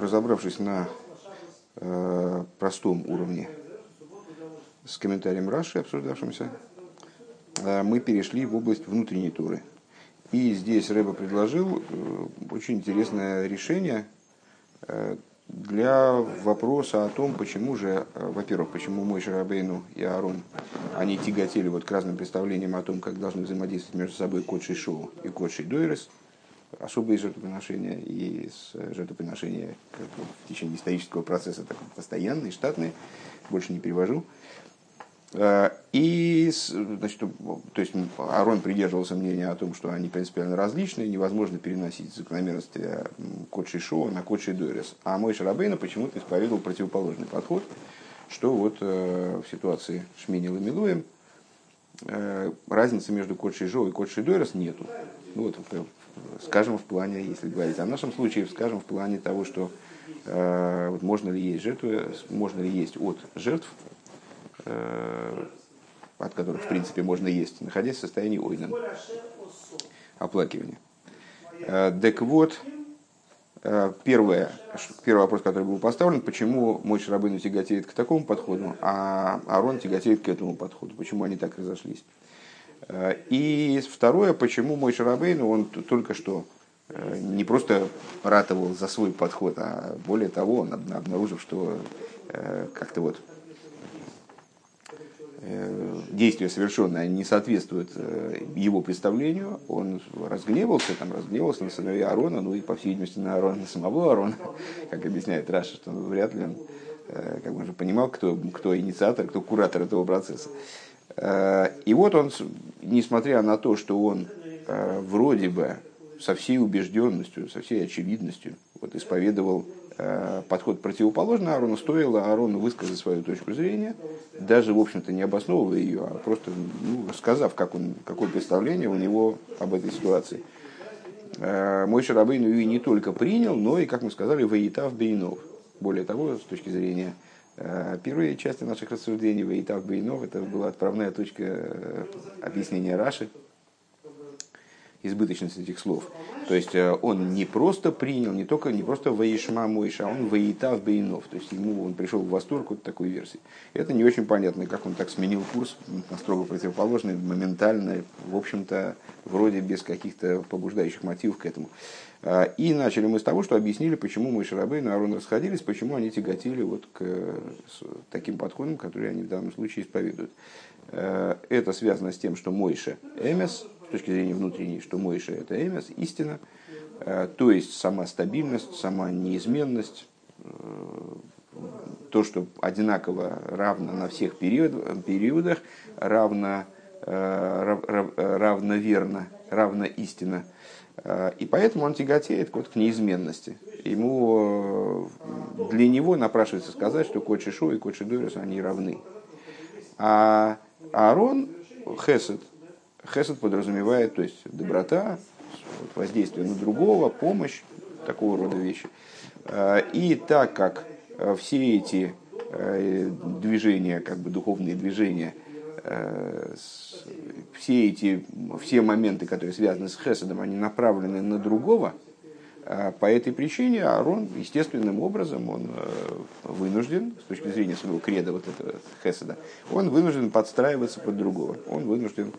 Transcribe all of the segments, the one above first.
Разобравшись на э, простом уровне с комментарием Раши, обсуждавшимся, э, мы перешли в область внутренней туры. И здесь Рэба предложил э, очень интересное решение э, для вопроса о том, почему же, э, во-первых, почему мой Шарабейну и Аарон, они тяготели вот к разным представлениям о том, как должны взаимодействовать между собой Кодши Шоу и Кодши Дойрес – особые жертвоприношения и жертвоприношения как бы, в течение исторического процесса так, постоянные, штатные, больше не перевожу. А, и, значит, то есть Арон придерживался мнения о том, что они принципиально различные, невозможно переносить закономерности Кодши Шоу на Кодши Дойрес. А мой Шарабейна почему-то исповедовал противоположный подход, что вот э, в ситуации Шмини Ламилуем э, разницы между Кодши Шоу и Кодши Дойрес нету. Ну, вот скажем, в плане, если говорить о нашем случае, скажем, в плане того, что э, вот можно ли есть жертвы, можно ли есть от жертв, э, от которых, в принципе, можно есть, находясь в состоянии ойнен, оплакивания. Э, так вот, э, первое, первый вопрос, который был поставлен, почему мой Шарабыну тяготеет к такому подходу, а Арон тяготеет к этому подходу, почему они так разошлись. Э, и второе, почему мой Шарабейн, он только что э, не просто ратовал за свой подход, а более того, он обнаружив, что э, как-то вот действия совершенные не соответствуют его представлению, он разгневался, там, разгневался на сыновей Аарона, ну и, по всей видимости, на, Аарона, на самого Аарона, как объясняет Раша, что вряд ли он как бы уже понимал, кто, кто инициатор, кто куратор этого процесса. Э, и вот он, несмотря на то, что он э, вроде бы со всей убежденностью, со всей очевидностью вот, исповедовал э, подход противоположный Аарону, стоило Аарону высказать свою точку зрения, даже, в общем-то, не обосновывая ее, а просто ну, сказав, как он, какое представление у него об этой ситуации. Мой Шарабейн ее не только принял, но и, как мы сказали, воитав бейнов. Более того, с точки зрения первые части наших рассуждений Вейтав Бейнов, это была отправная точка э, объяснения Раши, избыточность этих слов. То есть э, он не просто принял, не только не просто Ваишма Мойша, он Ваитав Бейнов. То есть ему он пришел в восторг от такой версии. Это не очень понятно, как он так сменил курс строго противоположный, моментально, в общем-то, вроде без каких-то побуждающих мотивов к этому. А, и начали мы с того, что объяснили, почему мы Шарабейн и Арон расходились, почему они тяготели вот к таким подходам, которые они в данном случае исповедуют. А, это связано с тем, что Мойша Эмес, с точки зрения внутренней, что Мойша это Эмес, истина, а, то есть сама стабильность, сама неизменность, то, что одинаково равно на всех период, периодах, равно, равноверно, равно истина – и поэтому он тяготеет вот к неизменности. Ему, э, для него напрашивается сказать, что Кочи Шу и Кочи Дорис, они равны. А Аарон Хесед, Хесед подразумевает, то есть доброта, воздействие на другого, помощь, такого рода вещи. Э, и так как все эти движения, как бы духовные движения, все эти все моменты, которые связаны с Хеседом, они направлены на другого, а по этой причине Аарон естественным образом он э, вынужден, с точки зрения своего креда вот этого Хеседа, он вынужден подстраиваться под другого, он вынужден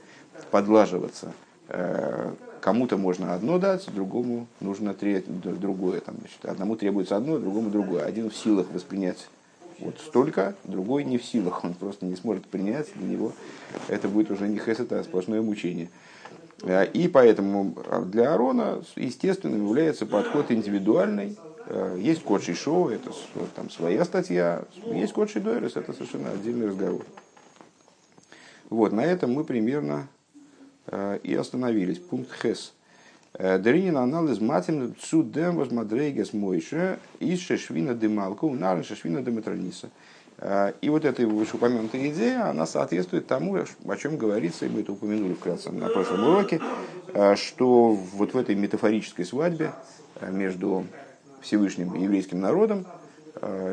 подлаживаться. Э, кому-то можно одно дать, другому нужно другое. Там, значит, одному требуется одно, другому другое. Один в силах воспринять вот столько, другой не в силах, он просто не сможет принять, для него это будет уже не хесед, а сплошное мучение. Э, и поэтому для Арона естественным является подход индивидуальный. Э, есть код Шишо, это там своя статья, есть код Шидойрес, это совершенно отдельный разговор. Вот, на этом мы примерно и остановились. Пункт Хес. Дринин анализ матем цудем возмадрейгес мойше из шешвина демалку нарен шешвина деметрониса. И вот эта вышеупомянутая идея, она соответствует тому, о чем говорится, и мы это упомянули вкратце на прошлом уроке, что вот в этой метафорической свадьбе между Всевышним и еврейским народом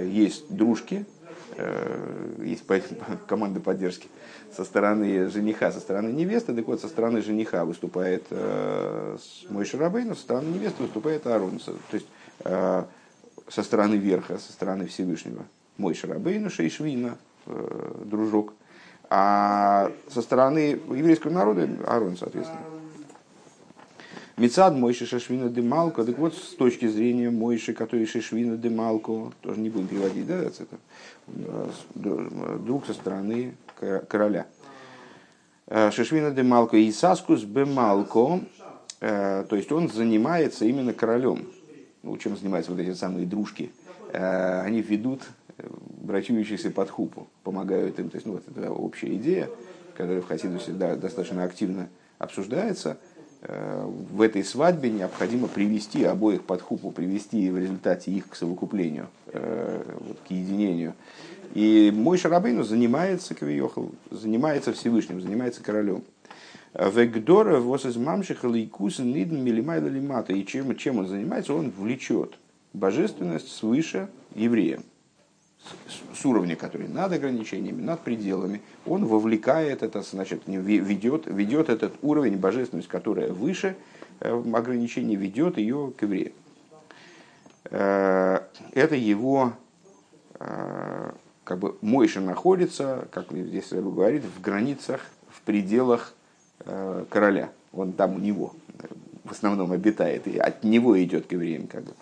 есть дружки, есть команда поддержки, со стороны жениха, со стороны невесты. Так вот, со стороны жениха выступает э, мой Шарабейн, со стороны невесты выступает Аарон. То есть э, со стороны верха, со стороны Всевышнего, мой Шарабейну Шейшвина, э, дружок, а со стороны еврейского народа Арон, соответственно. Мецад Мойши Шашвина Демалко, так вот, с точки зрения Мойши, который Шашвина Демалко, тоже не будем переводить, да, это друг со стороны короля. Шашвина Демалко и Саскус Бемалко, то есть он занимается именно королем. Ну, чем занимаются вот эти самые дружки? Они ведут брачующихся под хупу, помогают им. То есть, ну, вот это общая идея, которая в Хасидусе да, достаточно активно обсуждается – Э, в этой свадьбе необходимо привести обоих под хупу, привести в результате их к совокуплению, э, к единению. И мой Шарабейну занимается Кавиохал, занимается Всевышним, занимается королем. Вегдора вос из мамшиха лейкусен нидн милимайла лимата. И чем, чем он занимается? Он влечет божественность свыше евреям с уровня, который над ограничениями, над пределами, он вовлекает это, значит, ведет, ведет этот уровень божественности, которая выше э, ограничений, ведет ее к евреям. Э, это его, э, как бы, Мойша находится, как здесь говорит, в границах, в пределах короля. Он там у него в основном обитает, и от него идет к евреям. Как бы.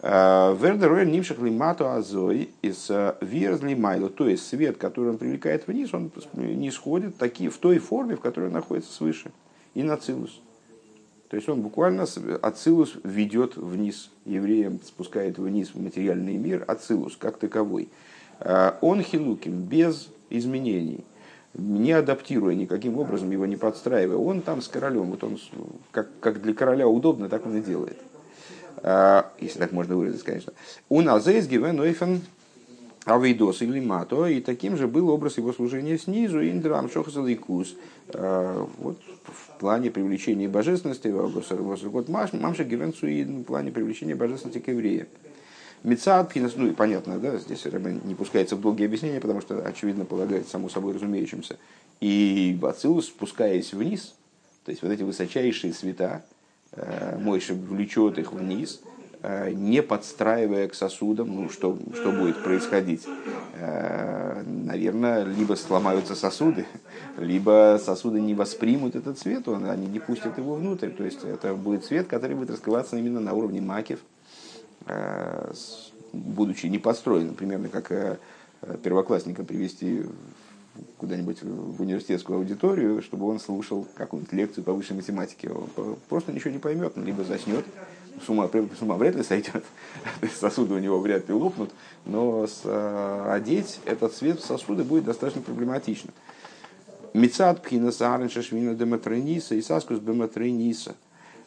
Вердер нимших лимату азой из вирзли майло, то есть свет, который он привлекает вниз, он не сходит такие, в той форме, в которой он находится свыше, и на цилус. То есть он буквально Ацилус ведет вниз евреям, спускает вниз в материальный мир Ацилус как таковой. Он хилуким, без изменений, не адаптируя никаким образом, его не подстраивая. Он там с королем, вот он как, как для короля удобно, так он и делает. А, если так можно выразить, конечно. У Назейс Гивен Ойфен Авейдос или Мато, и таким же был образ его служения снизу, Индрам Шохасаликус. А, вот в плане привлечения божественности, вот Мамша Гивен в плане привлечения божественности к евреям. Мецад ну и понятно, да, здесь не пускается в долгие объяснения, потому что, очевидно, полагает само собой разумеющимся. И Бацилус, спускаясь вниз, то есть вот эти высочайшие света, Э, Мойша влечет их вниз, э, не подстраивая к сосудам, ну, что, что будет происходить? Э, Наверное, либо сломаются сосуды, либо сосуды не воспримут этот цвет, он, они не пустят его внутрь. То есть это будет цвет, который будет раскрываться именно на уровне макев, будучи не подстроенным, примерно как первоклассника привести куда-нибудь в университетскую аудиторию, чтобы он слушал какую-нибудь лекцию по высшей математике. Он просто ничего не поймет, он либо заснет, с ума, с ума вряд ли сойдет, сосуды у него вряд ли лопнут, но с, а, одеть этот цвет в сосуды будет достаточно проблематично. Мецад пхинаса аренша швина дематрениса и саскус бематрениса.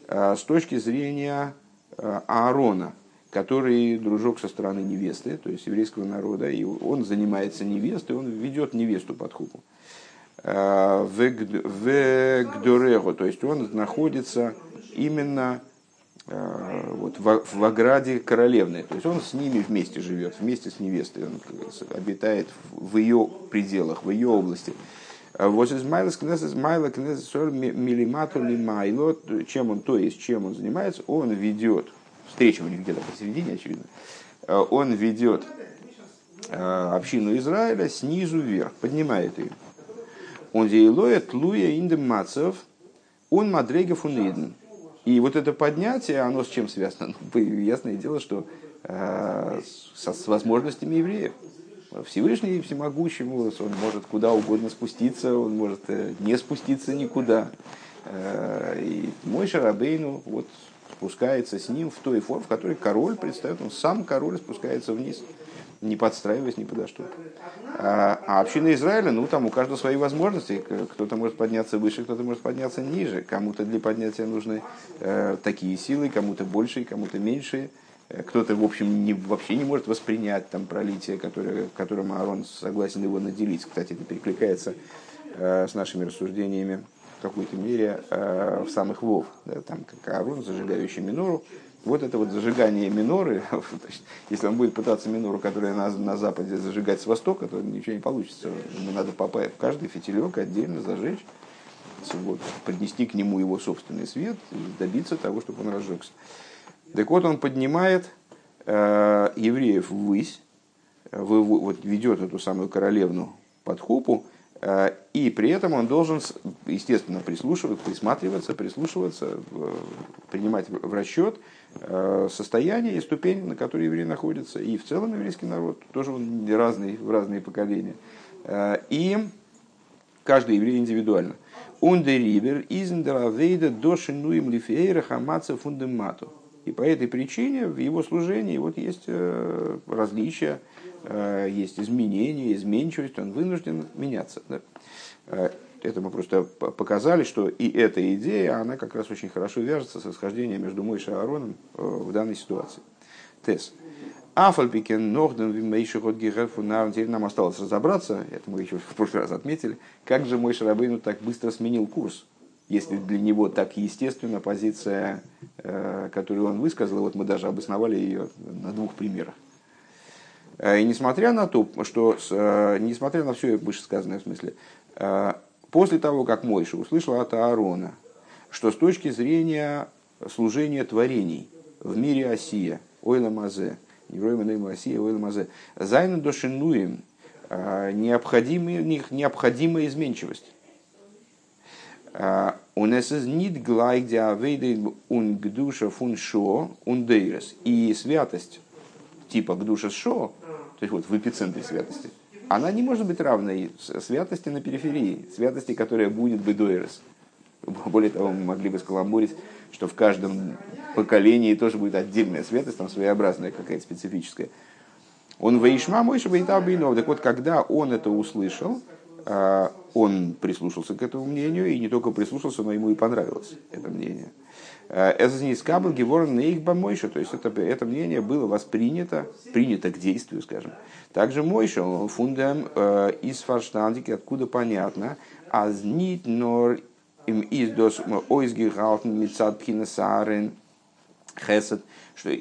А, с точки зрения а, Аарона – который дружок со стороны невесты, то есть еврейского народа, и он занимается невестой, он ведет невесту под хупу. А, Вегдорего, то есть он находится именно а, вот, в, ограде королевной, то есть он с ними вместе живет, вместе с невестой, он обитает в ее пределах, в ее области. А вот из Майла Кнесес Майла Кнесес Милимату Лимайло, чем он, то есть чем он занимается, он ведет встреча у них где-то посередине, очевидно, э, он ведет э, общину Израиля снизу вверх, поднимает ее. Он дейлоет луя индем мацев, он мадрегов униден. И вот это поднятие, оно с чем связано? Ну, ясное дело, что э, с, с возможностями евреев. Всевышний всемогущий, он может куда угодно спуститься, он может не спуститься никуда. И мой Шарабейну, вот спускается с ним в той форме, в которой король предстает, он сам король спускается вниз, не подстраиваясь ни подо что. А, а община Израиля, ну там у каждого свои возможности, кто-то может подняться выше, кто-то может подняться ниже, кому-то для поднятия нужны э, такие силы, кому-то большие, кому-то меньшие. Э, кто-то, в общем, не, вообще не может воспринять там, пролитие, которое, которым Аарон согласен его наделить. Кстати, это перекликается э, с нашими рассуждениями в какой-то мере э, в самых Вов, да, там как Аарон, зажигающий минору. Вот это вот зажигание миноры, если он будет пытаться минору, которая на, на западе, зажигать с востока, то ничего не получится. Ему надо попасть в каждый фитилек отдельно зажечь, вот, поднести к нему его собственный свет и добиться того, чтобы он разжегся. Так вот, он поднимает евреев ввысь, вот ведет эту самую королевну под хупу, и при этом он должен, естественно, прислушиваться, присматриваться, прислушиваться, принимать в расчет состояние и ступень, на которой евреи находятся, и в целом еврейский народ, тоже он разный, в разные поколения. И каждый еврей индивидуально. Ундерибер изендеравейда дошинуем лифейра хамаца фундемату. И по этой причине в его служении вот есть э, различия, э, есть изменения, изменчивость, он вынужден меняться. Да? Э, это мы просто показали, что и эта идея, она как раз очень хорошо вяжется с расхождением между Мойшей и Аароном в данной ситуации. Тес. Афальпикен Норден Вимейши Годгигерфунарн. Теперь нам осталось разобраться, это мы еще в прошлый раз отметили, как же мой Шарабейну так быстро сменил курс. Если для него так естественно позиция, э, которую он высказал, вот мы даже обосновали ее на двух примерах. Э, и несмотря на то, что, э, несмотря на все вышесказанное в смысле, после того, как Мойша услышал от Аарона, что с точки зрения служения творений в мире Осия, Ойла Мазе, дошинуем необходимая изменчивость. Глай, где авейды ун гдуша фун шо ун дейрес. И святость типа гдуша шо, то есть вот в эпицентре святости, она не может быть равной святости на периферии, святости, которая будет бы. Более того, мы могли бы скаламбурить, что в каждом поколении тоже будет отдельная святость, там своеобразная какая-то специфическая. Он вейшма мой шабайтабинов. Так вот, когда он это услышал, он прислушался к этому мнению, и не только прислушался, но ему и понравилось это мнение. А, скабл геворн нейхба мойша, то есть это, это мнение было воспринято, принято к действию, скажем. Также мойша, фундам а, из фарштандики, откуда понятно, аз нит нор им издос ойсгихалтен мицад пхинасарен хесед,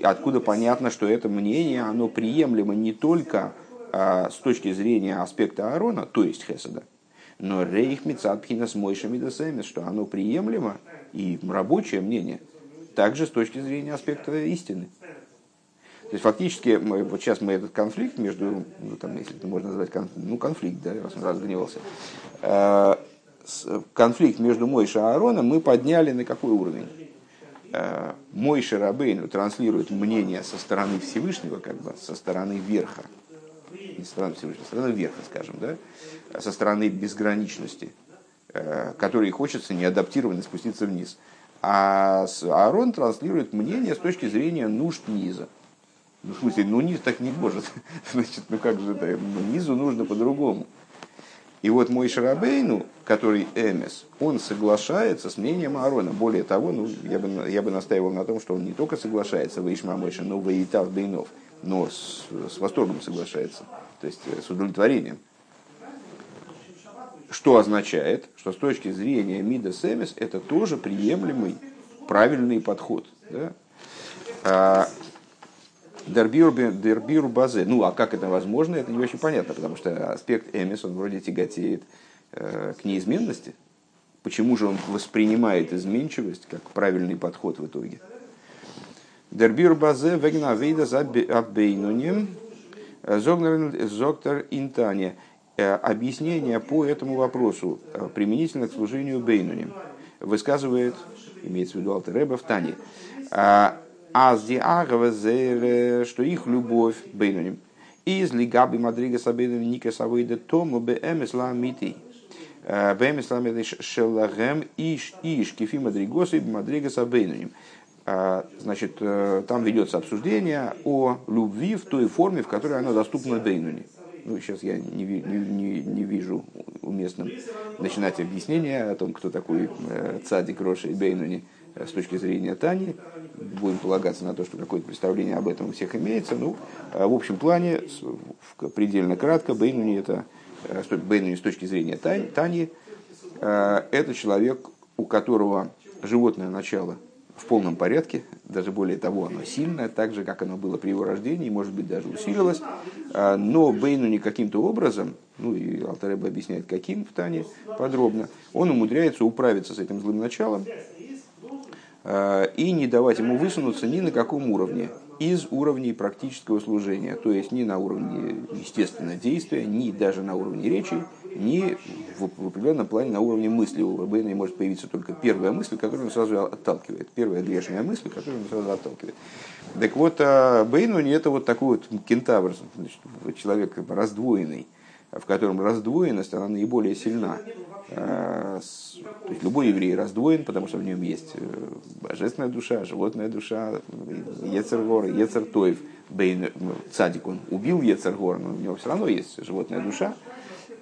откуда понятно, что это мнение, оно приемлемо не только а, с точки зрения аспекта Аарона, то есть хеседа, но рейх мицад пхинас мойша мидасемис, что оно приемлемо и рабочее мнение, также с точки зрения аспекта истины. То есть фактически, мы, вот сейчас мы этот конфликт между, ну, там, если это можно назвать, ну, конфликт, да, раз он разгневался, э, конфликт между Мойшей и Аароном мы подняли на какой уровень? Э, Мой Шарабейн транслирует мнение со стороны Всевышнего, как бы со стороны верха, не со стороны Всевышнего, со стороны верха, скажем, да, со стороны безграничности, э, которой хочется неадаптированно спуститься вниз. А Аарон транслирует мнение с точки зрения нужд низа. Ну, в смысле, ну низ так не может. Значит, ну как же это? Низу нужно по-другому. И вот мой Шарабейну, который Эмес, он соглашается с мнением Аарона. Более того, ну, я, бы, я бы настаивал на том, что он не только соглашается в Ишма Мойша, но в Итав Бейнов, но с, с восторгом соглашается, то есть э, с удовлетворением. Что означает, что с точки зрения Мида Семес это тоже приемлемый, правильный подход. Да? А, Дербиру базе. Ну, а как это возможно, это не очень понятно, потому что аспект Эмис, он вроде тяготеет э, к неизменности. Почему же он воспринимает изменчивость как правильный подход в итоге? דער ביאור בזה וועגן עבודת הבינונים זאגט ער אין תניא. Э, объяснение по этому вопросу э, применительно к служению бейнунем высказывает, имеется в виду Алтер Ребе в Тании, אז די אהבה זייערע, что их любовь בינונים. איז לגבי מדריגת הבינונים נקראת עבודה תמה באמת לאמיתו. באמת לאמיתו שלהם איש איש כפי מדריגתו מדריגת הבינונים. Значит, там ведется обсуждение о любви в той форме, в которой она доступна Бейнуни. Ну, сейчас я не, не, не, не вижу уместным начинать объяснение о том, кто такой цадик Роши и Бейнуни с точки зрения Тани будем полагаться на то, что какое-то представление об этом у всех имеется. Ну, а в общем плане, предельно кратко, Бейнуни это, э, Бейнуни с точки зрения Тани, э, это человек, у которого животное начало в полном порядке, даже более того, оно сильное, так же, как оно было при его рождении, может быть, даже усилилось, э, но Бейну каким-то образом, ну и Алтареба объясняет, каким в Тане подробно, он умудряется управиться с этим злым началом, Э, и не давать ему высунуться ни на каком уровне. из уровней практического служения, то есть не на уровне естественного действия, ни даже на уровне речи, ни в, в определенном плане на уровне мысли. У Бейна может появиться только первая мысль, которую он сразу отталкивает, первая грешная мысль, которую он сразу отталкивает. Так вот, а Бейну не это вот такой вот кентавр, значит, человек раздвоенный, в котором раздвоенность, она наиболее сильна. А, то есть любой еврей раздвоен, потому что в нем есть э, божественная душа, животная душа, Ецергор, Ецертоев. Бейн, ну, цадик, он убил Ецергор, но у него все равно есть животная душа.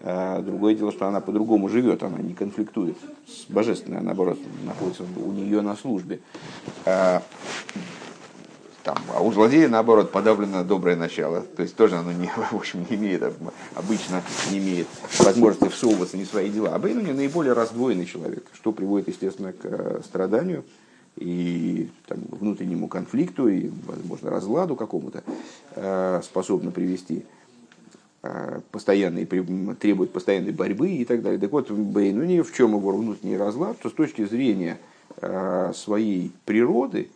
А, другое дело, что она по-другому живет, она не конфликтует с божественной, наоборот, находится у нее на службе. А, там, а у злодея, наоборот, подавлено доброе начало. То есть тоже оно не, в общем, не имеет, обычно не имеет возможности всовываться не в свои дела. А Бейнуни наиболее раздвоенный человек, что приводит, естественно, к э, страданию и там, внутреннему конфликту, и, возможно, разладу какому-то э, способно привести постоянной, требует постоянной борьбы и так далее. Так вот, Бейнуни, в чем его внутренний разлад, то с точки зрения своей природы,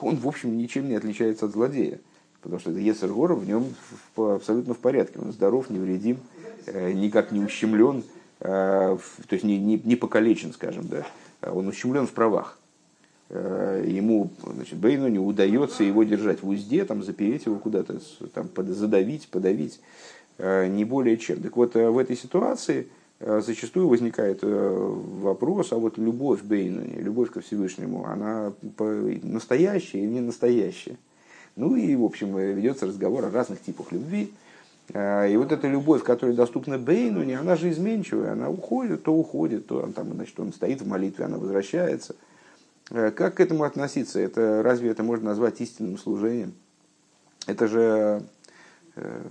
он, в общем, ничем не отличается от злодея. Потому что Ецергора в нем абсолютно в порядке. Он здоров, невредим, э, никак не ущемлен, э, то есть не, не, не покалечен, скажем, да. Он ущемлен в правах. Э, ему, значит, Бейну не удается его держать в узде, там, запереть его куда-то, там, задавить, подавить, не более чем. Так вот, в этой ситуации Э, зачастую возникает э, вопрос, а вот любовь Бейну, любовь ко Всевышнему, она настоящая или не настоящая? Ну и, в общем, ведется разговор о разных типах любви. Э, и вот эта любовь, которая доступна Бейну, она же изменчивая, она уходит, то уходит, то он, там, значит, он стоит в молитве, она возвращается. Как к этому относиться? Это, разве это можно назвать истинным служением? Это же,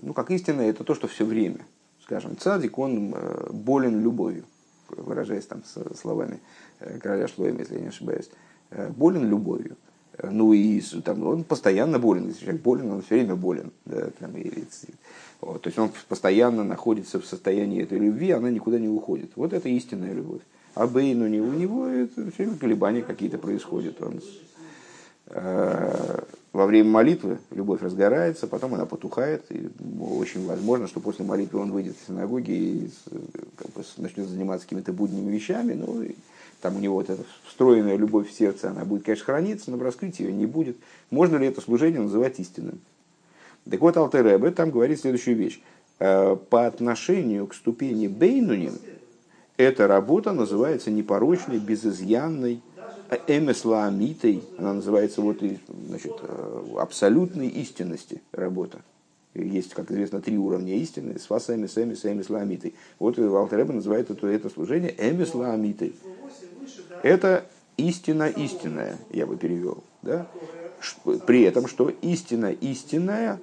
ну как истина, это то, что все время – скажем, цадик, он э, болен любовью, выражаясь там словами э, короля Шлоема, если я не ошибаюсь, э, болен любовью. Ну и там, он постоянно болен, если человек болен, он все время болен. Да, там, или, вот, то есть он постоянно находится в состоянии этой любви, она никуда не уходит. Вот это истинная любовь. А Бейну не у него это все время колебания какие-то происходят. Он во время молитвы любовь разгорается, потом она потухает, и очень возможно, что после молитвы он выйдет из синагоги и как бы, начнет заниматься какими-то будними вещами, ну, и там у него вот эта встроенная любовь в сердце, она будет, конечно, храниться, но раскрыть ее не будет. Можно ли это служение называть истинным? Так вот, Алтеребе там говорит следующую вещь. «Э, по отношению к ступени Бейнунин, эта работа называется непорочной, безызъянной, эмеслаамитой, она называется вот, значит, э, абсолютной истинности работа. Есть, как известно, три уровня истины. с Свас, эмес, эмес, эмеслаамитой. Вот Алтареба называет это, это служение эмеслаамитой. Это истина истинная, я бы перевел. Да? При этом, что истина истинная,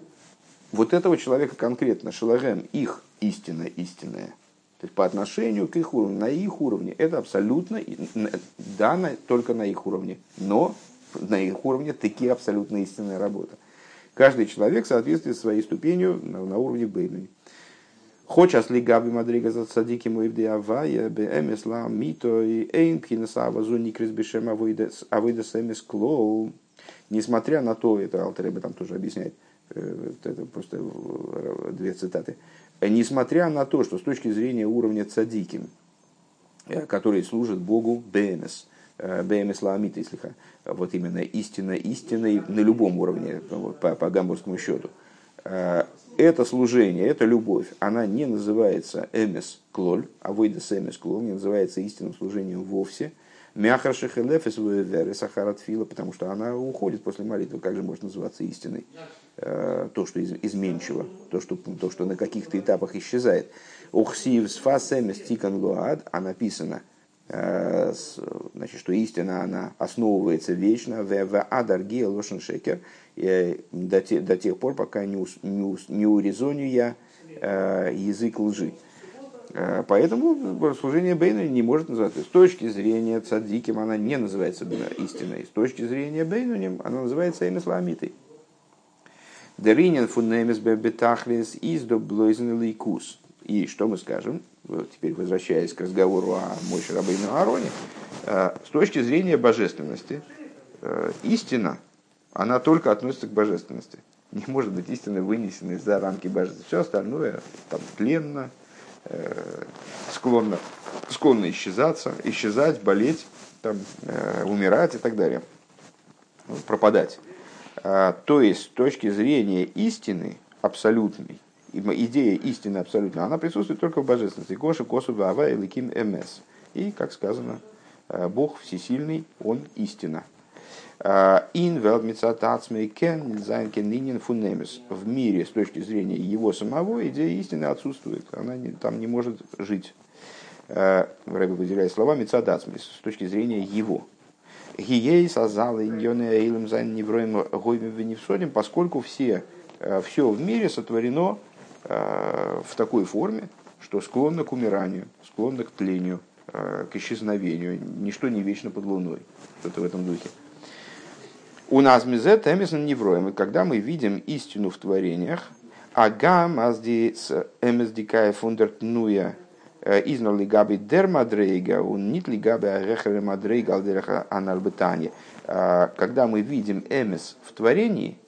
вот этого человека конкретно, шалагем, их истина истинная – по отношению к их уровню, на их уровне, это абсолютно, да, на, только на их уровне, но на их уровне такие абсолютно истинная работа. Каждый человек соответствует своей ступенью на, на уровне Бейны. Хочас ли габи мадрига за садики мой авая бе мито и эйн пхинаса авазуни кризбешем авойдес эмес клоу. Несмотря на то, это Алтереба там тоже объясняет, э, это просто э, две цитаты несмотря на то, что с точки зрения уровня цадиким, э, который служит Богу БМС, э, БМС Ламита, если вот именно истина истиной на любом уровне, по, по гамбургскому счету, э, это служение, эта любовь, она не называется эмес клоль, а выйдес эмес клоль, не называется истинным служением вовсе – Мяхар шехелефес веры сахарат фила, потому что она уходит после молитвы. Как же может называться истиной? Э, то, что изменчиво, то, что, то, что на каких-то этапах исчезает. Ухсив сфасемес тикан луад, а написано, э, значит, что истина, она основывается вечно, в адар лошен шекер, э, до тех пор, пока не, не, не урезоню я язык лжи. Поэтому служение Бейну не может называться. С точки зрения цадиким она не называется истиной. С точки зрения Бейнуним она называется эмисламитой. Деринен фунемис бебетахлис из до лейкус. И что мы скажем, вот теперь возвращаясь к разговору о мощи Рабейну Ароне, э, с точки зрения божественности, э, истина, она только относится к божественности. Не может быть истины вынесенной за рамки божественности. Все остальное там тленно, э, склонно, склонно исчезаться, исчезать, болеть, там, умирать и так далее, пропадать. А, то есть, с точки зрения истины абсолютной, идея истины абсолютной, она присутствует только в божественности. Коши, косу, ава, ликим, эмес. И, как сказано, э, Бог всесильный, Он истина. А, ин קען. В мире с точки зрения его самого идея истины отсутствует. Она не, там не может жить. А, Рэбе выделяет слова מצד עצמו с точки зрения его. היות אז אלע עניני עולם זיינען נבראים הווים ונפסדים, поскольку все, э, все в мире сотворено э, в такой форме, что склонно к умиранию, склонно к тлению, э, к исчезновению. Ничто не вечно под луной. Что-то в этом духе. У нас мизет эмисон невроем. И когда мы видим истину в творениях, агам азди эмис дикая фундертнуя изнал ли габи дер мадрейга, он нит ли габи арехаре мадрейга алдереха анарбетани. Э, когда мы видим эмис в творении,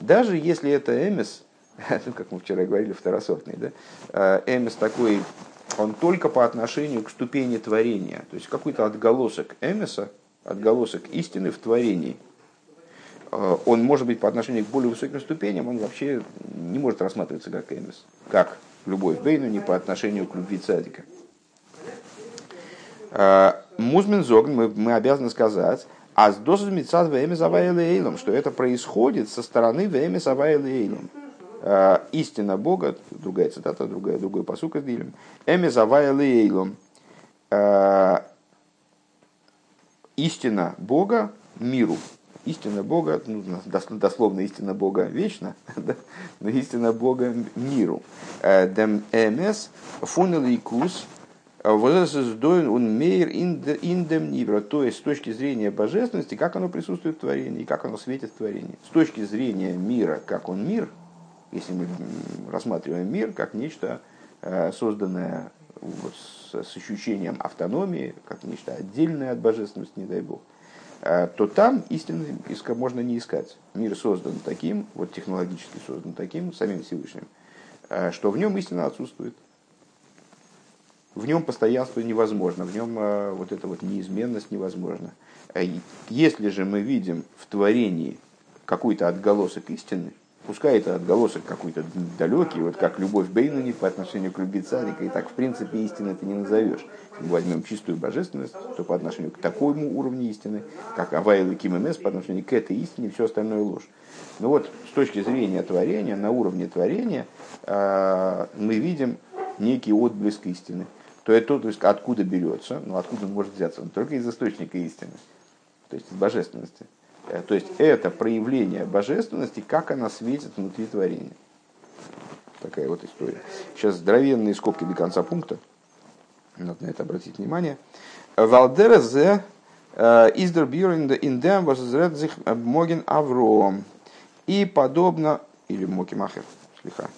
даже если это эмис, ну, как мы вчера говорили, второсортный, да, э, эмис такой, он только по отношению к ступени творения, то есть какой-то отголосок эмиса, отголосок истины в творении – он может быть по отношению к более высоким ступеням, он вообще не может рассматриваться как эмис, как любовь Бейну по отношению к любви цадика. А, Музмин Зогн, мы, мы обязаны сказать, а с дозой мецад завайлейлом, что это происходит со стороны вэми завайлейлом. А, истина Бога, другая цитата, другая, другой посук из Дилем, эми завайлейлом. А, истина Бога миру истина Бога, ну, дословно истина Бога вечна, но истина Бога миру. Дем эмес фунеликус э, он мейр индем нивра, то есть с точки зрения божественности, как оно присутствует в творении, как оно светит в творении. С точки зрения мира, как он мир, если мы рассматриваем мир как нечто э, созданное вот, с ощущением автономии, как нечто отдельное от божественности, не дай бог – то там истины можно не искать. Мир создан таким, вот технологически создан таким, самим Всевышним, э, что в нем истина отсутствует. В нем постоянство невозможно, в нем э, вот эта вот неизменность невозможна. Если же мы видим в творении какой-то отголосок истины, пускай это отголосок какой-то далекий, вот как любовь Бейнуни по отношению к любви царика, и так в принципе истины ты не назовешь. Мы возьмем чистую божественность, то по отношению к такому уровню истины, как Авайл и Кимэмес, по отношению к этой истине, все остальное ложь. Но вот с точки зрения творения, на уровне творения, а, мы видим некий отблеск истины. То это то, есть откуда берется, ну откуда он может взяться, он только из источника истины, то есть из божественности. Э, то есть это проявление божественности, как она светит внутри творения. Такая вот история. Сейчас здоровенные скобки до конца пункта. Надо на это обратить внимание. Валдера зе э, издербир индем воззредзих моген авром. И подобно, или мокимахер, слегка,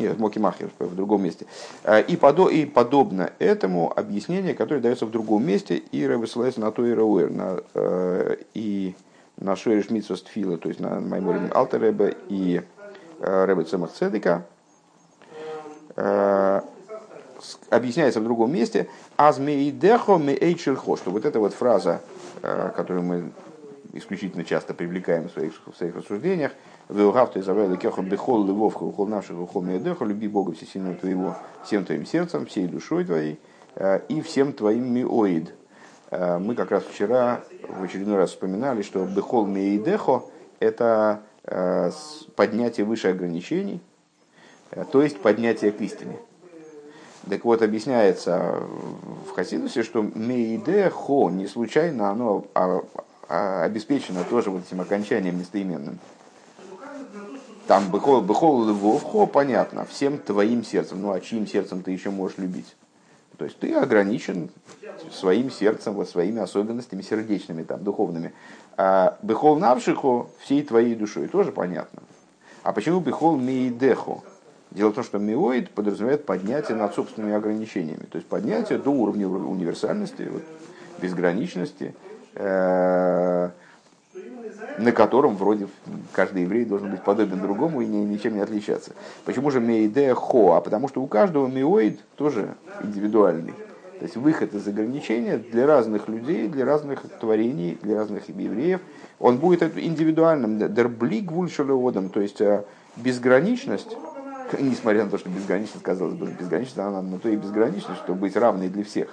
нет, Мокимахер в другом месте. Э, и, подо, и подобно этому объяснение, которое дается в другом месте, и Рэбе ссылается на то и Рауэр, на, э, и на Шуэриш Митсвост Фила, то есть на Майморим Алтеребе и э, Рэбе Цемах Цедека, объясняется в другом месте, «Азмеидехо меэйчельхо», что вот эта вот фраза, которую мы исключительно часто привлекаем в своих, в своих рассуждениях – Веугав ты завел кехом бехол львовха ухол наших ухол меедеха, люби Бога всесильного твоего, всем твоим сердцем, всей душой твоей э, и всем твоим миоид. Э, мы как раз вчера в очередной раз вспоминали, что бехол меедехо – это э, поднятие выше ограничений, то есть поднятие к истине. Так вот, объясняется в Хасидусе, что мейдехо не случайно оно а, обеспечено тоже вот этим окончанием местоименным. Там быхол, быхол львовхо, понятно, всем твоим сердцем. Ну а чьим сердцем ты еще можешь любить? То есть ты ограничен своим сердцем, вот своими особенностями сердечными, там, духовными. А быхол навшихо всей твоей душой, тоже понятно. А почему быхол миидехо? Дело в том, что миоид подразумевает поднятие над собственными ограничениями. То есть поднятие до уровня универсальности, вот, безграничности, на котором вроде каждый еврей должен быть подобен другому и ничем не отличаться. Почему же мейде хо? А потому что у каждого миоид тоже индивидуальный. То есть выход из ограничения для разных людей, для разных творений, для разных евреев, он будет индивидуальным. Дерблик вульшелеодом, то есть э, безграничность, несмотря на то, что безграничность, казалось бы, безграничность, она на то и безграничность, чтобы быть равной для всех.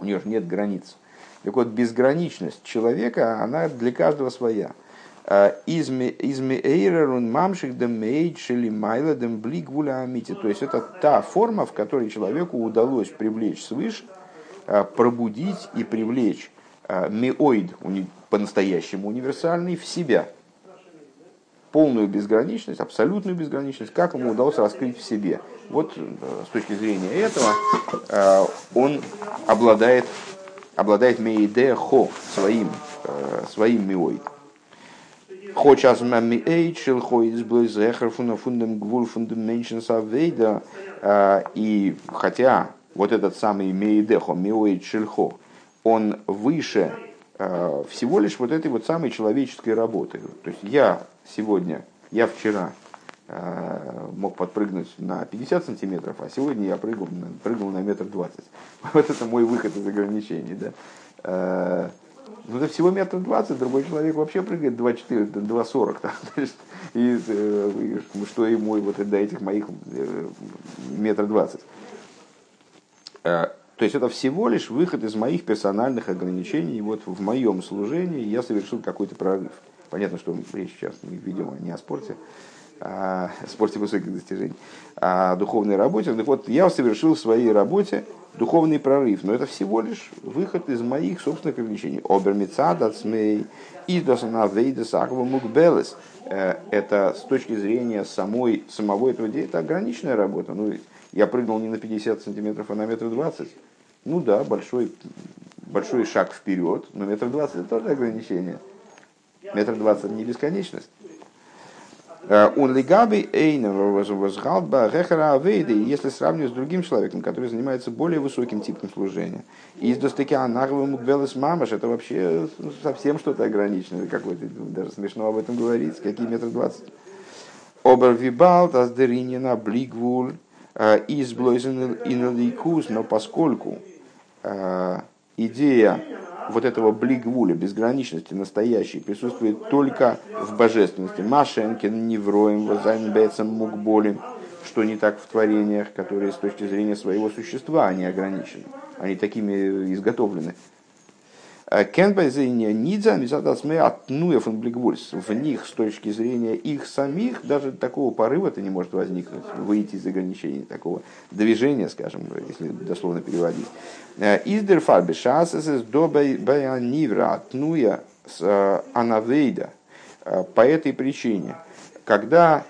У нее же нет границ. Так вот, безграничность человека, она для каждого своя. Э, Изми эйрерун мамших дем мейдшили майла дем блик амити. То есть это та форма, в которой человеку удалось привлечь свыше, э, пробудить и привлечь э, миоид, по-настоящему универсальный, в себя. Полную безграничность, абсолютную безграничность, как ему удалось раскрыть в себе. Вот с точки зрения этого он обладает, обладает мейде хо, своим, своим миоид. Хочас мами эйчел, хоис блойзехер, фундам гвуль, фундам меншин савейда. И хотя вот этот самый мейдехо, миоид шельхо, он выше а, всего лишь вот этой вот самой человеческой работы. То есть я сегодня, я вчера мог подпрыгнуть на 50 сантиметров, а сегодня я прыгал, прыгал на метр двадцать. Вот это мой выход из ограничений. Да? А, ну, это всего метр двадцать, другой человек вообще прыгает 2,4, 2,40. Да? И, э, и что ему вот до этих моих э, метр двадцать. Э, то есть это всего лишь выход из моих персональных ограничений. И вот в моем служении я совершил какой-то прорыв. Понятно, что речь сейчас, видимо, не о спорте, о спорте высоких достижений, а о духовной работе. Так вот, я совершил в своей работе духовный прорыв, но это всего лишь выход из моих собственных ограничений. Обермицадацмей и мукбелес. Э, это с точки зрения самой, самого этого дела, это ограниченная работа. Ну, я прыгнул не на 50 сантиметров, а на метр двадцать. Ну да, большой, большой шаг вперед, но метр двадцать это тоже ограничение. Метр двадцать не бесконечность. Он лигаби возгалба рехара авейды, если сравнивать с другим человеком, который занимается более высоким типом служения. И из достаки анарвы мукбелес мамаш, это вообще совсем что-то ограниченное, какой-то, даже смешно об этом говорить, какие метр двадцать. Обервибал, таздеринина, блигвуль, из блойзен иноликус, но поскольку идея вот этого блигвуля, безграничности настоящей, присутствует только в божественности. Машенкин, Невроем, Вазайнбецем, Мукболем, что не так в творениях, которые с точки зрения своего существа они ограничены, они такими изготовлены. Кенбайзейния Нидза, Мизадасме Атнуев Блигвульс. В них, с точки зрения их самих, даже такого порыва-то не может возникнуть, выйти из ограничений, такого движения, скажем, если дословно переводить. Издер фарбе шасес до баянивра Атнуя с анавейда. По этой причине, когда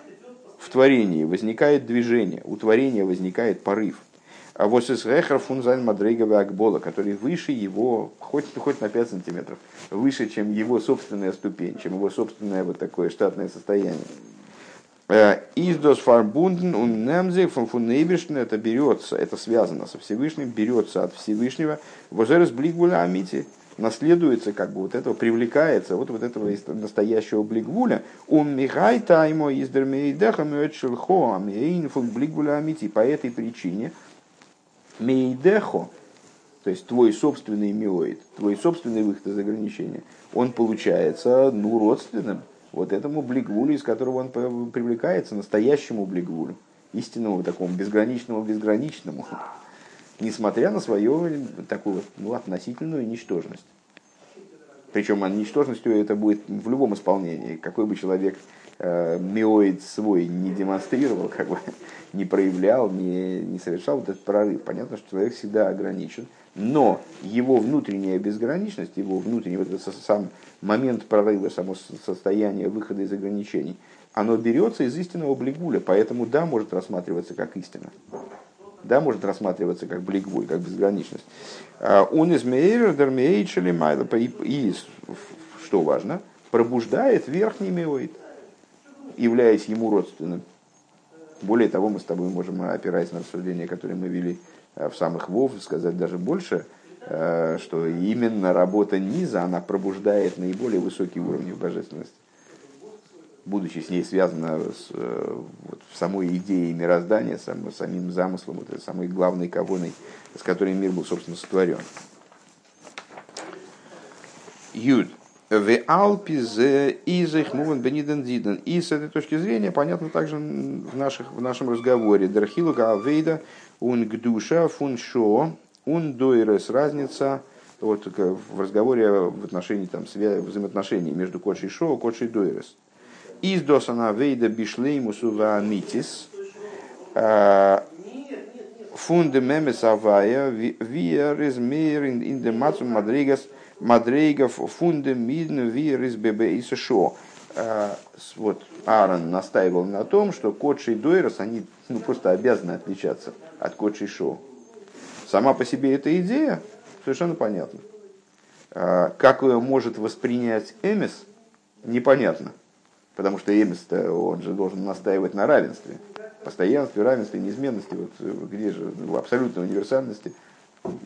в творении возникает движение, у творения возникает порыв – а вот из Рехар Фунзайн Мадрейгова Акбола, который выше его, хоть, хоть на 5 сантиметров, выше, чем его собственная ступень, чем его собственное вот такое штатное состояние. Э, Издос фарбунден und немзик фун это берется, это связано со Всевышним, берется от Всевышнего. Возерес блигвуля амити, наследуется, как бы вот этого, привлекается, вот, вот этого настоящего блигвуля. Он михай таймо издермейдеха мюэчелхо амейн фун блигвуля амити. По этой причине, мейдехо, то есть твой собственный миоид, твой собственный выход из ограничения, он получается ну, родственным вот этому блигвулю, из которого он привлекается, настоящему блигвулю, истинному такому безграничному безграничному, несмотря на свою такую ну, относительную ничтожность. Причем ничтожностью это будет в любом исполнении. Какой бы человек миоид свой не демонстрировал, как бы не проявлял, не, не совершал вот этот прорыв. Понятно, что человек всегда ограничен, но его внутренняя безграничность, его внутренний вот этот сам момент прорыва, само состояние выхода из ограничений, оно берется из истинного блигуля, поэтому да, может рассматриваться как истина. Да, может рассматриваться как блигвуль, как безграничность. А, он из майла, и, что важно, пробуждает верхний миоид, являясь ему родственным. Более того, мы с тобой можем, опираясь на рассуждения, которые мы вели э, в самых Вов, сказать даже больше, что именно работа низа, она пробуждает наиболее высокие уровни божественности будучи с ней связана с вот, самой идеей мироздания, сам, самим замыслом, вот, самой главной кавоной, с которой мир был, собственно, сотворен. Юд. В Алпизе изых муван бениден диден. И с этой точки зрения понятно также в, наших, в нашем разговоре. Дархилука Алвейда ун гдуша фун шо ун дойрес. Разница вот, в разговоре в отношении там, взаимоотношений между кодшей шо и кодшей дойрес. Из досана вейда бишлеймусу ваамитис. Фунде мемес авая виа резмер ин де мадригас мадрейгов фунде мидн виа резбебе и шо. Вот Аарон настаивал на том, что Кодши и Дойрос, они ну, просто обязаны отличаться от Кодши и Шо. Сама по себе эта идея совершенно понятна. Как ее может воспринять Эмис, непонятно. Потому что Эмис, он же должен настаивать на равенстве. Постоянстве, равенстве, неизменности. Вот где же в абсолютной универсальности.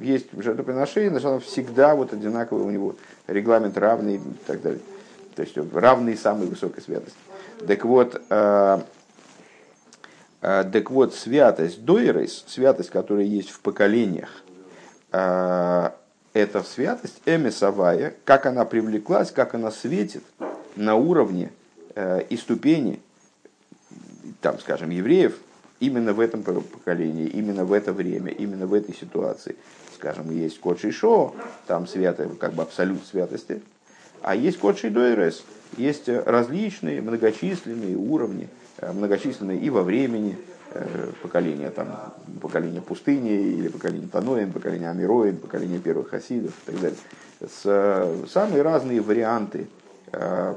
Есть жертвоприношение, значит, оно всегда вот одинаковое у него. Регламент равный и так далее. То есть равный самой высокой святости. Так вот, э, э, так вот святость Дойрейс, святость, которая есть в поколениях, э, это святость Эмисавая, как она привлеклась, как она светит на уровне Э, и ступени, там, скажем, евреев именно в этом поколении, именно в это время, именно в этой ситуации. Скажем, есть код Шишо, там свято, как бы абсолют святости, а есть код Шидойрес, есть различные многочисленные уровни, э, многочисленные и во времени, э, поколения, там, поколения пустыни, или поколения Таноем, поколения Амироем, поколения первых хасидов и так далее. С, самые разные варианты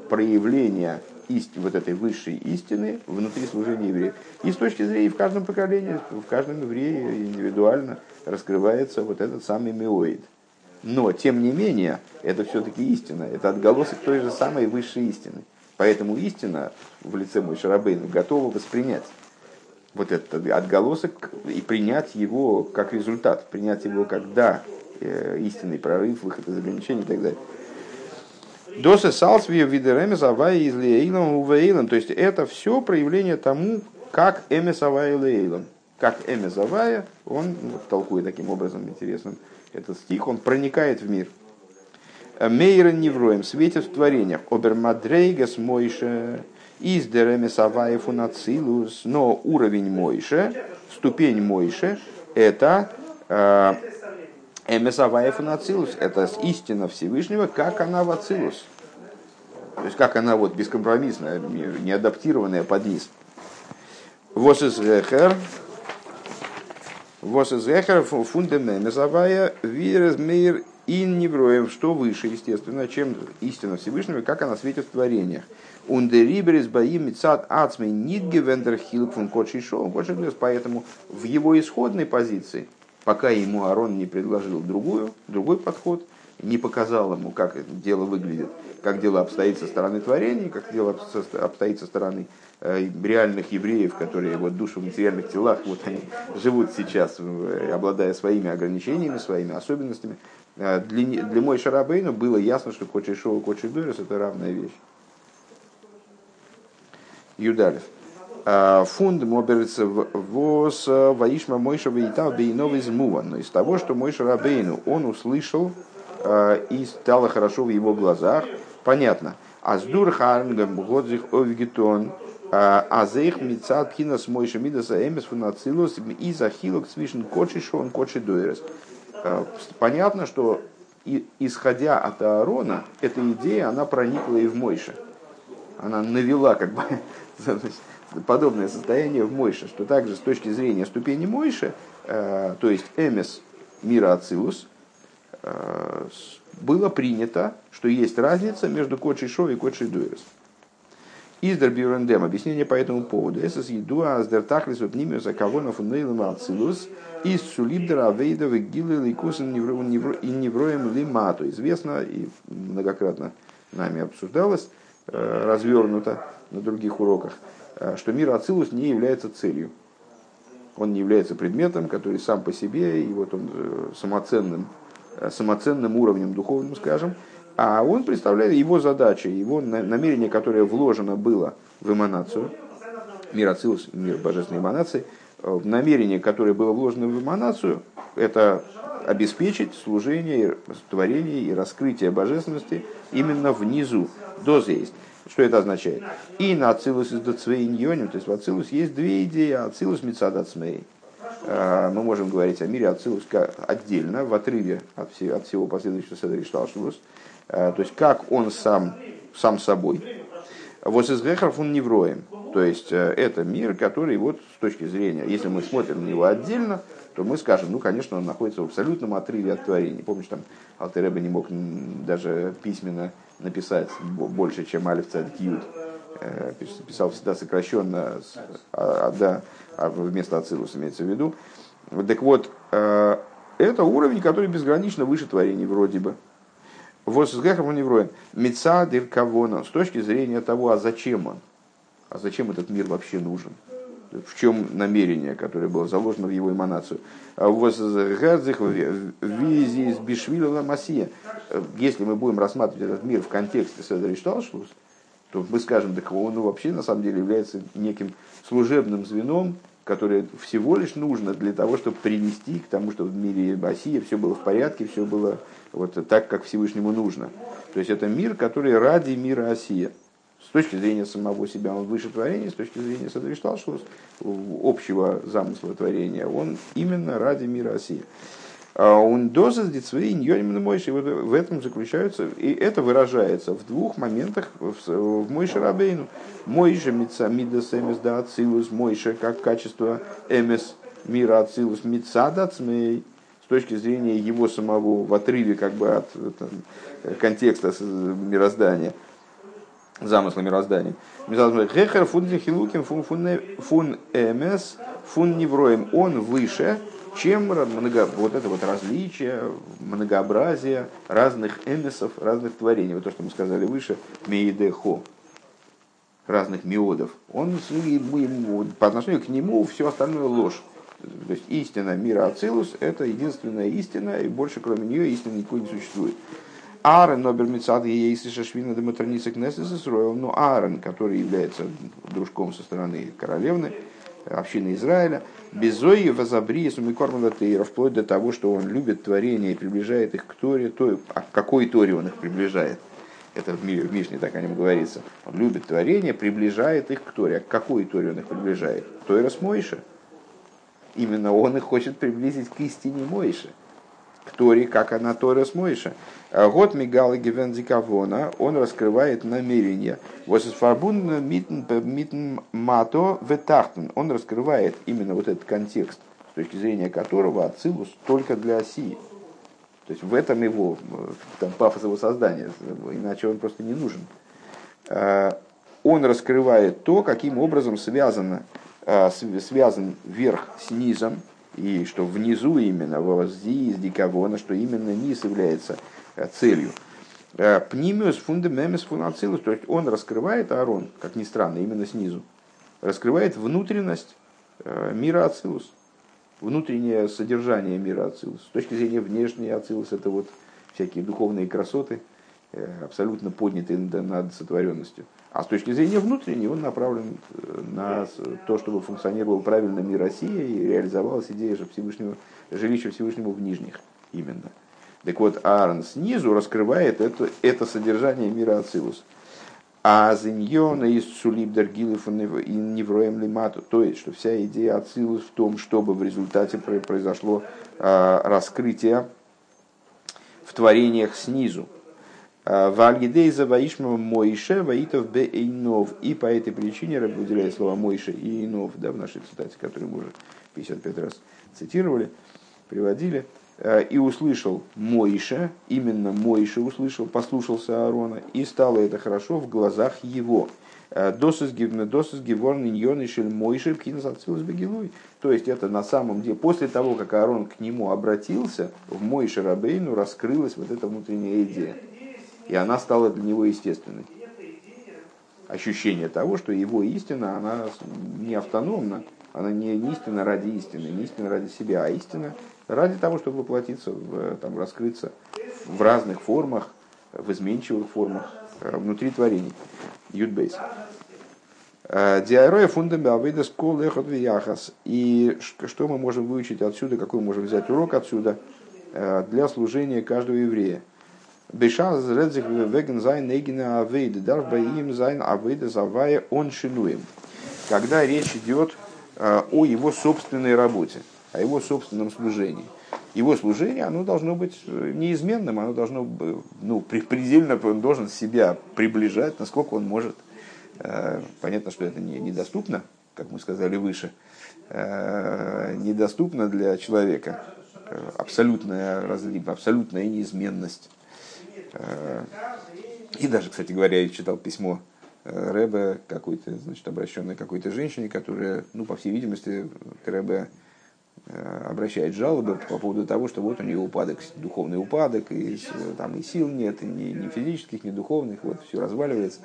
проявления ист, вот этой высшей истины внутри служения евреев. И с точки зрения в каждом поколении, в каждом еврее индивидуально раскрывается вот этот самый миоид. Но, тем не менее, это все-таки истина, это отголосок той же самой высшей истины. Поэтому истина в лице Мой Шарабейна готова воспринять вот этот отголосок и принять его как результат, принять его как да, э, истинный прорыв, выход из ограничений и так далее. Досы салсвия видеремес авая из лейлом увейлом. То есть это все проявление тому, как эмес авая лейлом. Как эмес авая, он вот, толкует таким образом интересным этот стих, он проникает в мир. Мейрен невроем, светит в творениях. Обермадрейгас мойше, из деремес авая фунацилус. Но уровень мойше, ступень мойше, это э, Эмесаваев и Нацилус – это истина Всевышнего, как она в Ацилус. То есть, как она вот бескомпромиссная, не адаптированная под низ. Восизрехер, Восизрехер фундамент Эмесавая вирез мир ин невроем, что выше, естественно, чем истина Всевышнего, как она светит в творениях. Ундериберис баим мицат ацмей нидге вендер хилк фун кочишо, поэтому в его исходной позиции – пока ему Арон не предложил другую, другой подход, не показал ему, как дело выглядит, как дело обстоит со стороны творения, как дело обстоит со стороны э, реальных евреев, которые вот души в материальных телах, вот они живут сейчас, э, обладая своими ограничениями, своими особенностями. Э, для, для мой Шарабейну было ясно, что Кочи Шоу Кочи Дорис это равная вещь. Юдалев. А, фунд моберется воз ваишма Мойша Вейтав Бейнов из Мува. Но из того, что Мойша Рабейну он услышал а, и стало хорошо в его глазах, понятно. Аздур Харнгам Годзих Овгитон Азех Мицат Кинас Мойша Мидаса Эмес Фунацилус и Захилок Свишен Кочи Шон Кочи Дуэрес. Понятно, что исходя от Аарона, эта идея, она проникла и в Мойша. Она навела как бы подобное состояние в Мойше, что также с точки зрения ступени Мойше, э, то есть Эмес мира Ацилус, э, было принято, что есть разница между Кодши Шо и Кодши Дуэрс. Издер Бюрендем, объяснение по этому поводу. Эсэс едуа аздертахлис упнимиус акавонов унейлом ацилус из сулибдера авейда вегилы ликусен и невроем лимату. Известно и многократно нами обсуждалось, э, развернуто на других уроках, что мир Ацилус не является целью. Он не является предметом, который сам по себе, и вот он э, самоценным самоценным уровнем духовным, скажем, а он представляет его задачи, его намерение, которое вложено было в эманацию, мир Ацилус, мир божественной эманации, намерение, которое было вложено в эманацию, это обеспечить служение, творение и раскрытие божественности именно внизу, доза есть. Что это означает? И на Ацилус из Дацвейньоним, то есть в Ацилус есть две идеи, Ацилус Мецадацмей. А, мы можем говорить о мире Ацилус отдельно, в отрыве от всего, от всего последующего Седри Шталшулус. А, то есть как он сам, сам собой. Вот из Гехаров он невроем. То есть э, это мир, который вот с точки зрения, если мы смотрим на него отдельно, то мы скажем, ну, конечно, он находится в абсолютном отрыве от творения. Помнишь, там Алтереба не мог даже письменно написать больше, чем Алиф Цадкиют. Э, писал всегда сокращенно, а, да, а вместо Ацилус имеется в виду. Так вот, э, это уровень, который безгранично выше творений вроде бы. Вот с Гехом невроем. Меца Диркавона. С точки зрения того, а зачем он? А зачем этот мир вообще нужен? В чем намерение, которое было заложено в его эманацию. Если мы будем рассматривать этот мир в контексте Седри Шталшлус, то мы скажем, так он вообще на самом деле является неким служебным звеном, которое всего лишь нужно для того, чтобы привести к тому, чтобы в мире Басия все было в порядке, все было вот так, как Всевышнему нужно. То есть это мир, который ради мира Осия. С точки зрения самого себя он выше творения, с точки зрения Садришталшус, общего замысла творения, он именно ради мира Осии. А он доза дицвей ньоним мойши. Вот в этом заключается, и это выражается в двух моментах в Мойше Рабейну. Мойше мидас эмес да ацилус, Мойше как качество эмес мира ацилус мица дацмей с точки зрения его самого в отрыве как бы от там, контекста мироздания – замысла мироздания. Гехер фун хилуким фун эмес фун невроем. Он выше, чем много, вот это вот различие, многообразие разных эмесов, разных творений. Вот то, что мы сказали выше, мейдехо, разных миодов. Он по отношению к нему все остальное ложь. То есть истина мира Ацилус – это единственная истина, и больше кроме нее истины никакой не существует. Аарон, Нобер Мицад, если Шашвина Дематерница Кнессес Исроил, но Аарон, который является дружком со стороны королевны, общины Израиля, Безои Вазабрия Сумикормана Тейра, вплоть до того, что он любит творение и приближает их к Торе, то, а к какой Торе он их приближает? Это в, Мишне так о нем говорится. Он любит творение, приближает их к Торе. А к какой Торе он их приближает? С Мойша. Именно он их хочет приблизить к истине Мойши к Торе, как она Тора с. Год Мигала Гевензикавона, он раскрывает намерение. Восфарбун митн мато ветахтен. Он раскрывает именно вот этот контекст, с точки зрения которого Ацилус только для Осии. То есть в этом его там, пафос его создания, иначе он просто не нужен. Он раскрывает то, каким образом связано, связан верх с низом, и что внизу именно, возди из диковона, что именно низ является целью. Э, Пнимиус фундамемис фунацилус, то есть он раскрывает Аарон, как ни странно, именно снизу, раскрывает внутренность э, мира Ацилус, внутреннее содержание мира Ацилус. С точки зрения внешней Ацилус это вот всякие духовные красоты, абсолютно поднятые над сотворенностью. А с точки зрения внутренней он направлен э, на то, чтобы функционировал правильно мир России и реализовалась идея же Всевышнего, жилища Всевышнего в нижних именно. Так вот, Аарон снизу раскрывает это, это содержание мира Ацилус. А зиньона из Сулиб Даргилов и Невроем Лимату. То есть, что вся идея Ацилус в том, чтобы в результате произошло а, раскрытие в творениях снизу. Вальгидей за Ваишма Мойше, Ваитов Бе Эйнов. И по этой причине Рэб выделяет слова Мойше и Эйнов да, в нашей цитате, которую мы уже 55 раз цитировали, приводили. «Э, и услышал Мойше, именно Мойше услышал, послушался Аарона, и стало это хорошо в глазах его. «Э, досыс геворн иньон шель Мойше пхинас отцилус бегилуй. То есть это на самом деле, после того, как Аарон к нему обратился, в Мойше Рабейну раскрылась вот эта внутренняя идея и она стала для него естественной. Ощущение того, что его истина, она не автономна, Она не истина ради истины, не истина ради себя, а истина ради того, чтобы воплотиться, в, там, раскрыться в разных формах, в изменчивых формах, э, внутри творений. Юдбейс. Э, די הוראה פון דעם אין עבודת כל אחד ואחת. И что мы можем выучить отсюда, какой мы можем взять урок отсюда э, для служения каждого еврея? בשעת ס'רעדט זיך וועגן זיין אייגענע עבודה, דארף אים זיין עבודה זיין אזוי אן שינויים. Когда речь идет о его собственной работе, о его собственном служении. Его служение, оно должно быть неизменным, оно должно быть, ну, предельно, он должен себя приближать, насколько он может. Э, понятно, что это не, недоступно, как мы сказали выше, э, недоступно для человека. Э, абсолютная разлив, абсолютная неизменность. И даже, кстати говоря, я читал письмо Рэбе, какой-то, значит, обращенной какой-то женщине, которая, ну, по всей видимости, к Рэбе Э, обращает жалобы по поводу того, что вот у нее упадок, духовный упадок, и там и сил нет, и ни, ни физических, ни духовных, вот все разваливается.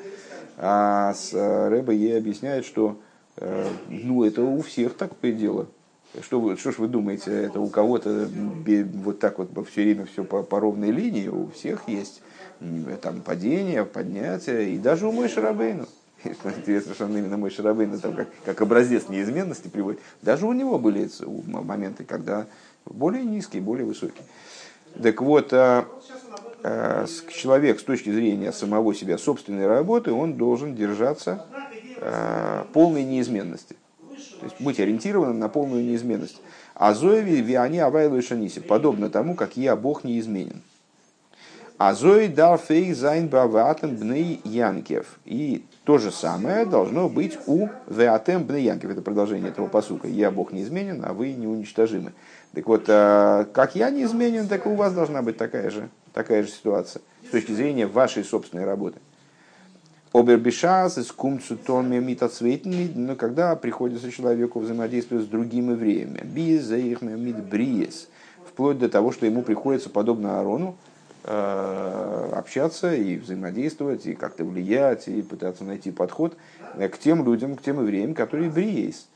А с э, Рэбе ей объясняет, что э, ну это у всех такое дело. Что, что ж вы думаете, это у кого-то вот так вот все время все по, по ровной линии, у всех есть там падение, поднятие, и даже у Мой Шарабейну. Интересно, что он именно мой Шарабейн там как, как образец неизменности приводит. Даже у него были моменты, когда более низкие, более высокие. Так вот, а, а, человек с точки зрения самого себя, собственной работы, он должен держаться а, полной неизменности. То есть быть ориентированным на полную неизменность. אזוי ווי, ווי אני הוי׳ לא שניתי, подобно тому, как я, Бог, неизменен. אזוי דארף אויך זיין ביי ואתם בני יעקב. И то же самое должно быть у ואתם בני יעקב. Это продолжение этого посука. Я Бог неизменен, а вы неуничтожимы. Так вот, а, как я неизменен, так и у вас должна быть такая же, такая же ситуация с точки зрения вашей собственной работы. Обербишас из кумцутоми митацвейтни, но когда приходится человеку взаимодействовать с другими евреями, без их бриес, вплоть до того, что ему приходится, подобно Аарону, Э, общаться и взаимодействовать, и как-то влиять, и пытаться найти подход к тем людям, к тем евреям, которые бриейс,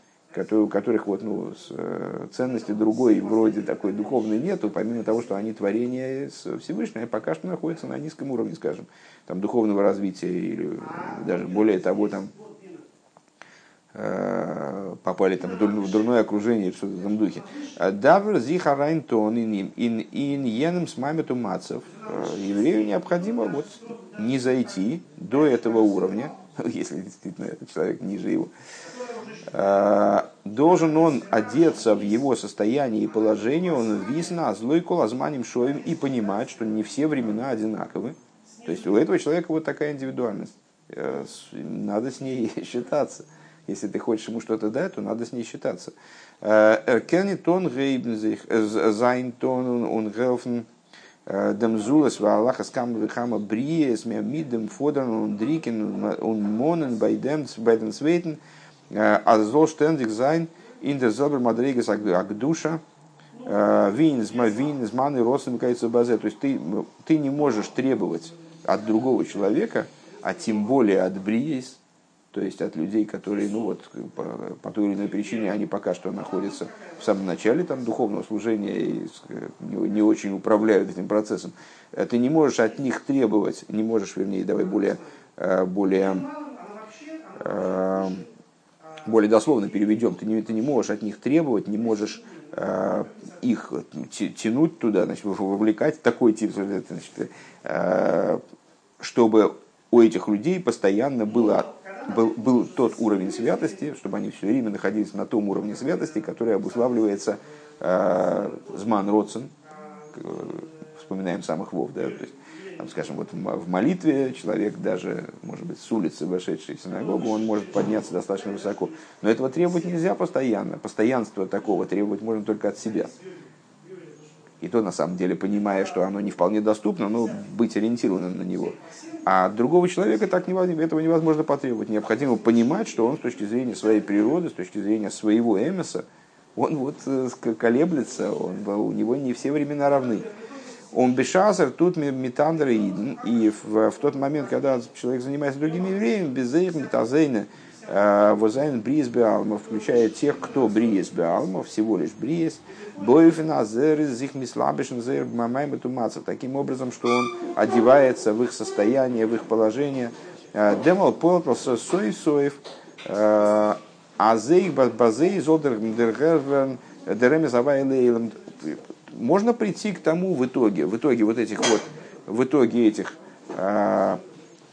у которых вот, ну, э, ценности другой вроде такой духовной нету, помимо того, что они творения Всевышнего, пока что находятся на низком уровне, скажем, там, духовного развития, или даже более того, там, Э, попали там в дурное окружение, что-то в этом духе. Давр зихарайн тон ин ин еном с мамиту мацев. Э, еврею необходимо вот не зайти до этого уровня, если действительно этот человек ниже его. Э, должен он одеться в его состояние и положение, он висна, злой колазманим шоем и понимать, что не все времена одинаковы. То есть у этого человека вот такая индивидуальность. Надо с ней считаться. Если ты хочешь ему что-то дать, то надо с ней считаться. Эркенни тон зайн тон он гелфен демзулас ва Аллаха скам вихама бриес мидем фодерн он дрикен он монен байдем байден свейтен а зол штендик зайн der selber мадригас агдуша вин из вин из маны росом кается базе. То есть ты, ты не можешь требовать от другого человека, а тем более от бриес, то есть от людей, которые, ну вот, по, по той или иной причине, они пока что находятся в самом начале там, духовного служения и не, не очень управляют этим процессом. Э, ты не можешь от них требовать, не можешь, вернее, давай более, э, более, э, более дословно переведем, ты не, ты не можешь от них требовать, не можешь их тянуть туда, значит, вовлекать такой тип, значит, чтобы у этих людей постоянно было был, был тот уровень святости, чтобы они все время находились на том уровне святости, который обуславливается э, Зман Родсен, вспоминаем самых вов, да, то есть, там, скажем, вот в молитве человек даже, может быть, с улицы, вошедший в синагогу, он может подняться достаточно высоко. Но этого требовать нельзя постоянно. Постоянство такого требовать можно только от себя. И то, на самом деле, понимая, что оно не вполне доступно, но быть ориентированным на него. А от другого человека так невозможно, этого невозможно потребовать. Необходимо понимать, что он с точки зрения своей природы, с точки зрения своего эмиса, он вот э, колеблется, он, у него не все времена равны. Он бешазер, тут метандер и в, в тот момент, когда человек занимается другими евреями, без их метазейна, Возайн бриес беалма, включая тех, кто бриес беалма, всего лишь бриес, боевина зер из их мислабишен зер таким образом, что он одевается в их состояние, в их положение. Демал полтался сой соев, азей базей зодер дергервен деремес авайлейлем. Можно прийти к тому в итоге, в итоге вот этих вот, в итоге этих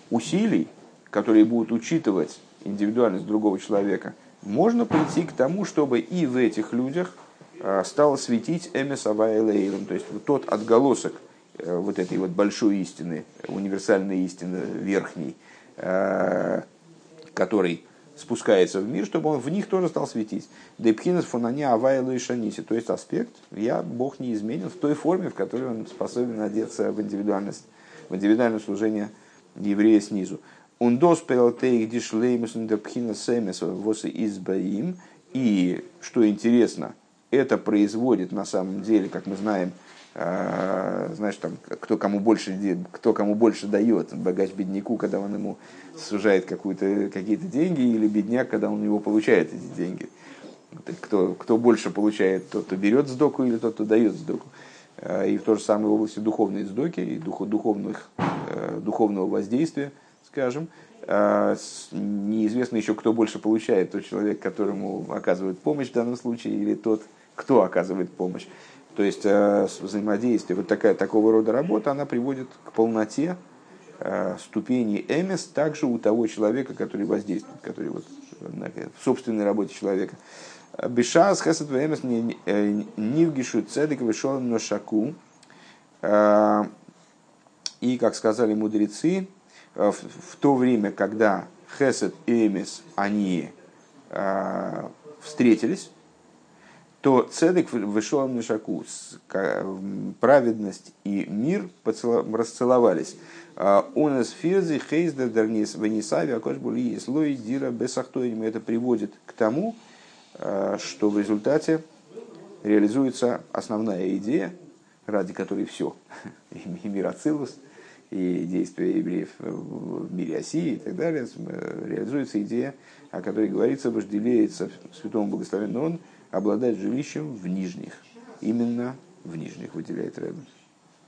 усилий, которые будут учитывать индивидуальность другого человека, можно прийти к тому, чтобы и в этих людях а, стало светить Эмес Авайлейлом, то есть вот тот отголосок э, вот этой вот большой истины, универсальной истины верхней, э, который спускается в мир, чтобы он в них тоже стал светить. Депхинес фонане авайлу и шаниси. То есть аспект, я, Бог не изменен в той форме, в которой он способен одеться в индивидуальность, в индивидуальное служение еврея снизу. Он доспел тейх дишлеймус депхина семес восы избаим. И, что интересно, это производит на самом деле, как мы знаем, знаешь, там, кто кому больше, кто кому больше дает, богач бедняку, когда он ему сужает какие-то деньги, или бедняк, когда он у него получает эти деньги. Кто, кто больше получает, тот, кто берет сдоку, или тот, кто дает сдоку. И в той же самой области духовной сдоки и дух, духовных, духовного воздействия, скажем, неизвестно еще, кто больше получает, тот человек, которому оказывают помощь в данном случае, или тот, кто оказывает помощь. То есть э, взаимодействие, вот такая, такого рода работа, она приводит к полноте э, ступени эмес также у того человека, который воздействует, который вот в собственной работе человека. Бешас хесед эмес нивгишу цедек вышел на шаку. Э, и, как сказали мудрецы, в то время, когда хесед и эмес, они встретились, то цедек вышел на шаку, праведность и мир расцеловались. Он из фирзи хейзда дарнис венисави акош були слой дира бесахтоим. Это приводит к тому, а, что в результате реализуется основная идея, ради которой все, и мир Ацилус, и действия евреев в мире Осии и так далее, реализуется идея, о которой говорится, вожделеется святому благословенному он, обладать жилищем в нижних. Именно в нижних выделяет Рэббин.